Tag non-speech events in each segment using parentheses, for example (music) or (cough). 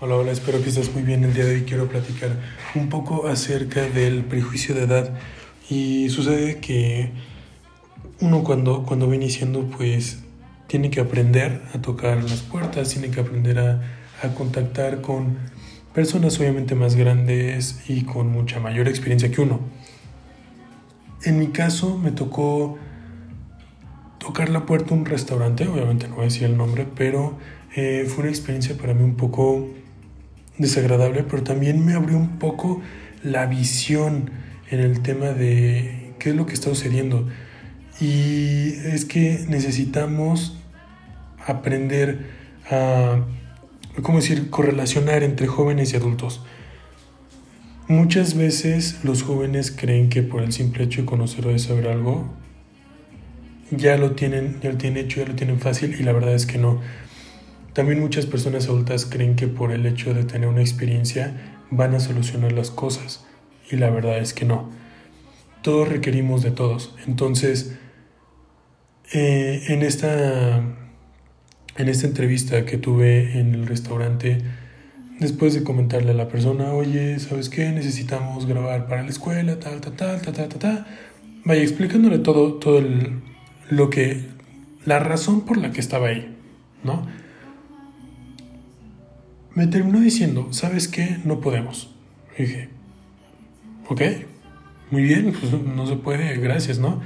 Hola, hola, espero que estés muy bien. El día de hoy quiero platicar un poco acerca del prejuicio de edad. Y sucede que uno cuando, cuando va iniciando, pues tiene que aprender a tocar las puertas, tiene que aprender a, a contactar con personas obviamente más grandes y con mucha mayor experiencia que uno. En mi caso me tocó tocar la puerta de un restaurante, obviamente no voy a decir el nombre, pero eh, fue una experiencia para mí un poco desagradable, pero también me abrió un poco la visión en el tema de qué es lo que está sucediendo. Y es que necesitamos aprender a, ¿cómo decir?, correlacionar entre jóvenes y adultos. Muchas veces los jóvenes creen que por el simple hecho de conocer o de saber algo, ya lo tienen, ya lo tienen hecho, ya lo tienen fácil y la verdad es que no. También muchas personas adultas creen que por el hecho de tener una experiencia van a solucionar las cosas y la verdad es que no. Todos requerimos de todos. Entonces, eh, en, esta, en esta entrevista que tuve en el restaurante, después de comentarle a la persona, oye, ¿sabes qué? Necesitamos grabar para la escuela, tal, tal, tal, tal, tal, tal. Vaya, explicándole todo, todo lo que, la razón por la que estaba ahí, ¿no? Me terminó diciendo, ¿sabes qué? No podemos. dije, ok, muy bien, (laughs) pues no se puede, gracias, ¿no?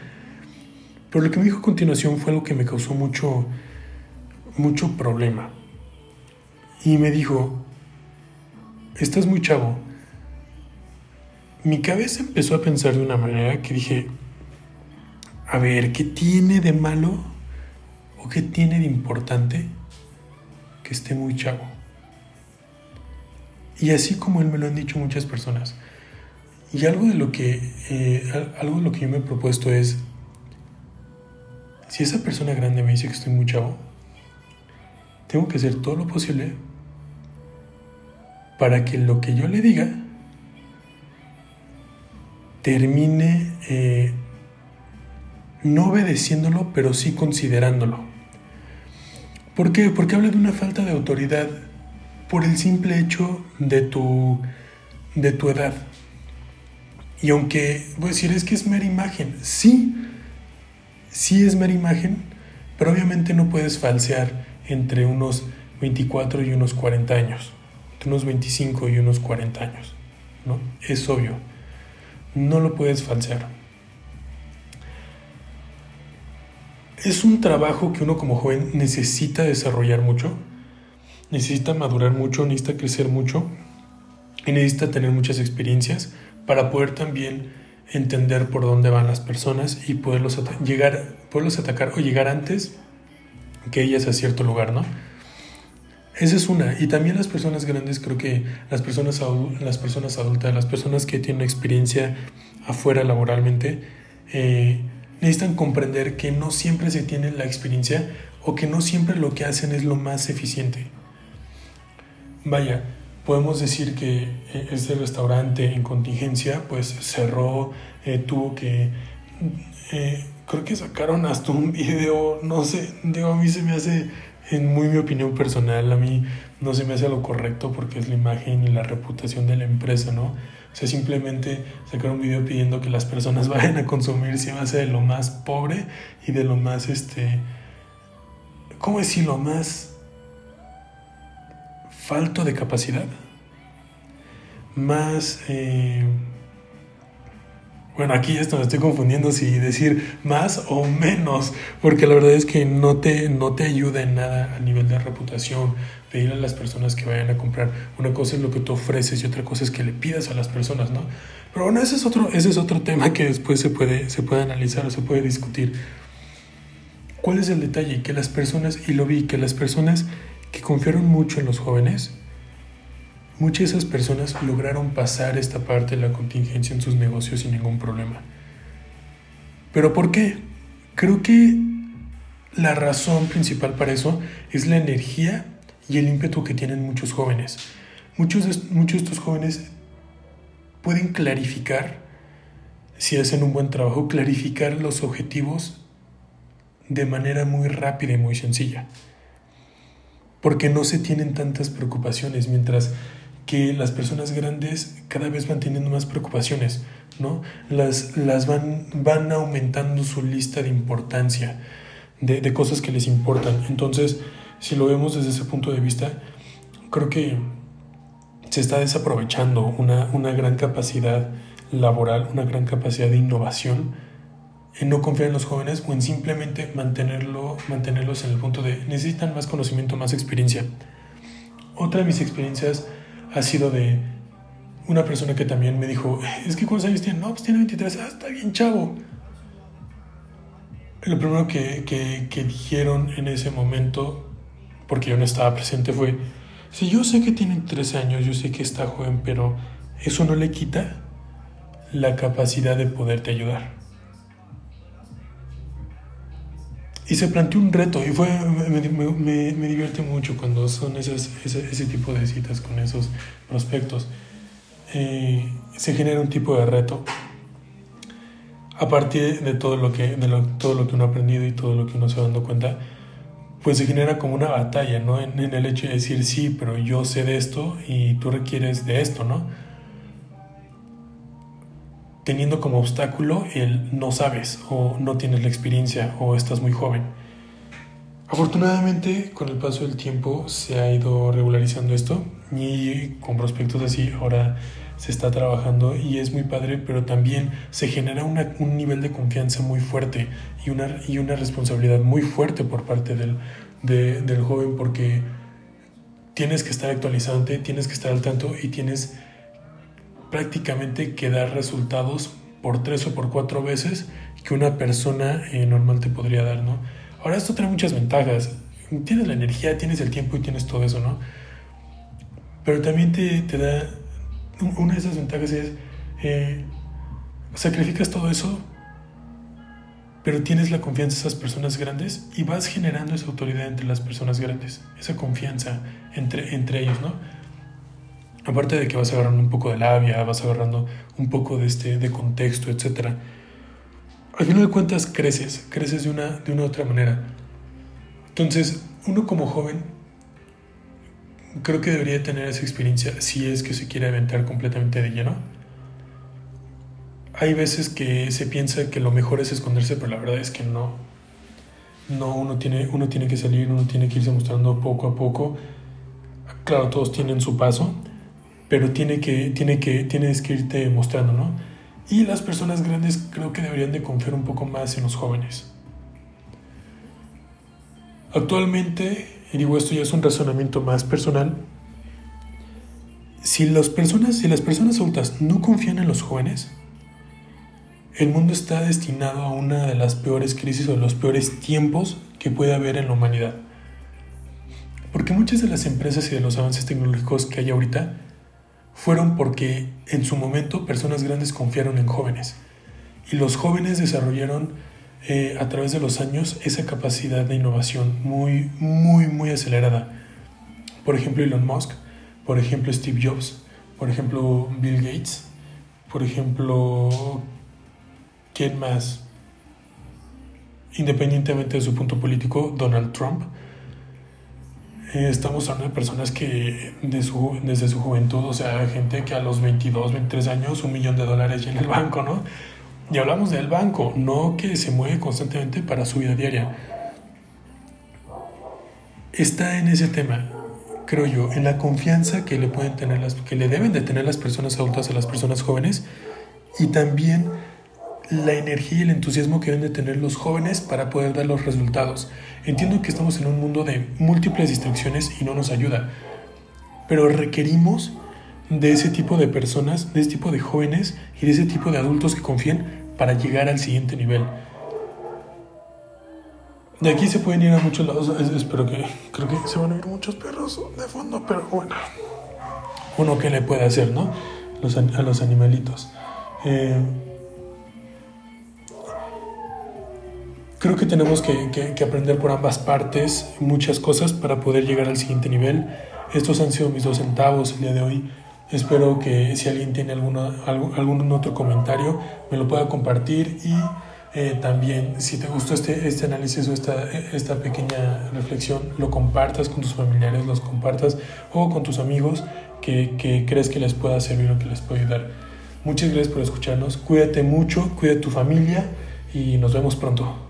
Pero lo que me dijo a continuación fue algo que me causó mucho, mucho problema. Y me dijo, estás muy chavo. Mi cabeza empezó a pensar de una manera que dije, a ver, ¿qué tiene de malo o qué tiene de importante que esté muy chavo? Y así como él me lo han dicho muchas personas. Y algo de lo que, eh, algo de lo que yo me he propuesto es, si esa persona grande me dice que estoy muy chavo, tengo que hacer todo lo posible para que lo que yo le diga termine eh, no obedeciéndolo, pero sí considerándolo. ¿Por qué? Porque habla de una falta de autoridad por el simple hecho de tu, de tu edad. Y aunque voy a decir, es que es mera imagen, sí, sí es mera imagen, pero obviamente no puedes falsear entre unos 24 y unos 40 años, entre unos 25 y unos 40 años, ¿no? Es obvio, no lo puedes falsear. Es un trabajo que uno como joven necesita desarrollar mucho, necesita madurar mucho, necesita crecer mucho y necesita tener muchas experiencias para poder también entender por dónde van las personas y poderlos, llegar, poderlos atacar o llegar antes que ellas a cierto lugar, ¿no? Esa es una. Y también las personas grandes, creo que las personas, las personas adultas, las personas que tienen experiencia afuera laboralmente, eh, necesitan comprender que no siempre se tiene la experiencia o que no siempre lo que hacen es lo más eficiente. Vaya, podemos decir que eh, este restaurante en contingencia pues cerró, eh, tuvo que... Eh, creo que sacaron hasta un video, no sé, digo, a mí se me hace, en muy mi opinión personal, a mí no se me hace lo correcto porque es la imagen y la reputación de la empresa, ¿no? O sea, simplemente sacar un video pidiendo que las personas (laughs) vayan a consumir a ser de lo más pobre y de lo más, este, ¿cómo decirlo? Más falto de capacidad, más... Eh, bueno, aquí esto me estoy confundiendo si decir más o menos, porque la verdad es que no te, no te ayuda en nada a nivel de reputación, pedirle a las personas que vayan a comprar. Una cosa es lo que tú ofreces y otra cosa es que le pidas a las personas, ¿no? Pero bueno, ese es otro, ese es otro tema que después se puede, se puede analizar o se puede discutir. ¿Cuál es el detalle? Que las personas, y lo vi, que las personas que confiaron mucho en los jóvenes, muchas de esas personas lograron pasar esta parte de la contingencia en sus negocios sin ningún problema. ¿Pero por qué? Creo que la razón principal para eso es la energía y el ímpetu que tienen muchos jóvenes. Muchos de, muchos estos jóvenes pueden clarificar, si hacen un buen trabajo, clarificar los objetivos de manera muy rápida y muy sencilla. Porque no se tienen tantas preocupaciones, mientras que las personas grandes cada vez van teniendo más preocupaciones, ¿no? Las, las van, van aumentando su lista de importancia, de, de cosas que les importan. Entonces, si lo vemos desde ese punto de vista, creo que se está desaprovechando una, una gran capacidad laboral, una gran capacidad de innovación en no confiar en los jóvenes o en simplemente mantenerlo, mantenerlos en el punto de necesitan más conocimiento, más experiencia. Otra de mis experiencias ha sido de una persona que también me dijo, es que ¿cuántos años tiene? No, pues tiene 23, ah, está bien chavo. Lo primero que, que, que dijeron en ese momento, porque yo no estaba presente, fue, si yo sé que tiene 13 años, yo sé que está joven, pero eso no le quita la capacidad de poderte ayudar. Y se planteó un reto y fue, me, me, me divierte mucho cuando son esas, ese, ese, tipo de citas con esos prospectos. Eh, se genera un tipo de reto a partir de todo lo que de lo, todo lo que uno ha aprendido y todo lo que uno se va dando cuenta pues se genera como una batalla no en, en el hecho de decir sí pero yo sé de esto y tú requieres de esto no teniendo como obstáculo el no sabes o no tienes la experiencia o estás muy joven. Afortunadamente, con el paso del tiempo se ha ido regularizando esto y con prospectos así ahora se está trabajando y es muy padre, pero también se genera una, un nivel de confianza muy fuerte y una, y una responsabilidad muy fuerte por parte del, de, del joven porque tienes que estar actualizante, tienes que estar al tanto y tienes prácticamente que dar resultados por tres o por cuatro veces que una persona eh, normal te podría dar, ¿no? Ahora esto trae muchas ventajas. Tienes la energía, tienes el tiempo y tienes todo eso, ¿no? Pero también te, te da... Una de esas ventajas es... Eh, sacrificas todo eso, pero tienes la confianza de esas personas grandes y vas generando esa autoridad entre las personas grandes, esa confianza entre, entre ellos, ¿no? Aparte de que vas agarrando un poco de labia, vas agarrando un poco de, este, de contexto, etc. Al final de cuentas creces, creces de una, de una otra manera. Entonces, uno como joven, creo que debería tener esa experiencia si es que se quiere aventar completamente de lleno. Hay veces que se piensa que lo mejor es esconderse, pero la verdad es que no. No, uno tiene, uno tiene que salir, uno tiene que irse mostrando poco a poco. Claro, todos tienen su paso, pero tiene que, tiene que, tienes que irte mostrando, ¿no? Y las personas grandes creo que deberían de confiar un poco más en los jóvenes. Actualmente, y digo esto ya es un razonamiento más personal, si las personas, si las personas adultas no confían en los jóvenes, el mundo está destinado a una de las peores crisis o los peores tiempos que puede haber en la humanidad. Porque muchas de las empresas y de los avances tecnológicos que hay ahorita fueron porque en su momento personas grandes confiaron en jóvenes y los jóvenes desarrollaron eh, a través de los años esa capacidad de innovación muy, muy, muy acelerada. Por ejemplo, Elon Musk, por ejemplo, Steve Jobs, por ejemplo, Bill Gates, por ejemplo, ¿quién más? Independientemente de su punto político, Donald Trump eh, estamos hablando de personas que de su, desde su juventud, o sea, gente que a los 22, 23 años, un millón de dólares ya en el banco, ¿no? Y hablamos del banco, no que se mueve constantemente para su vida diaria. Está en ese tema, creo yo, en la confianza que le pueden tener las, que le deben de tener las personas adultas a las personas jóvenes y también la energía y el entusiasmo que deben de tener los jóvenes para poder dar los resultados. Entiendo que estamos en un mundo de múltiples distracciones y no nos ayuda, pero requerimos de ese tipo de personas, de ese tipo de jóvenes y de ese tipo de adultos que confíen para llegar al siguiente nivel. De aquí se pueden ir a muchos lados, espero que, creo que se van a ir muchos perros de fondo, pero bueno, uno que le puede hacer, ¿no? Los, a los animalitos. Eh, Creo que tenemos que, aprender por ambas partes muchas cosas para poder llegar al siguiente nivel. Estos han sido mis dos centavos el día de hoy. Espero que si alguien tiene alguna, algún otro comentario me lo pueda compartir y Eh, también, si te gustó este, este análisis o esta, esta pequeña reflexión, lo compartas con tus familiares, los compartas o con tus amigos que, que crees que les pueda servir o que les pueda ayudar. Muchas gracias por escucharnos. Cuídate mucho, cuida tu familia y nos vemos pronto.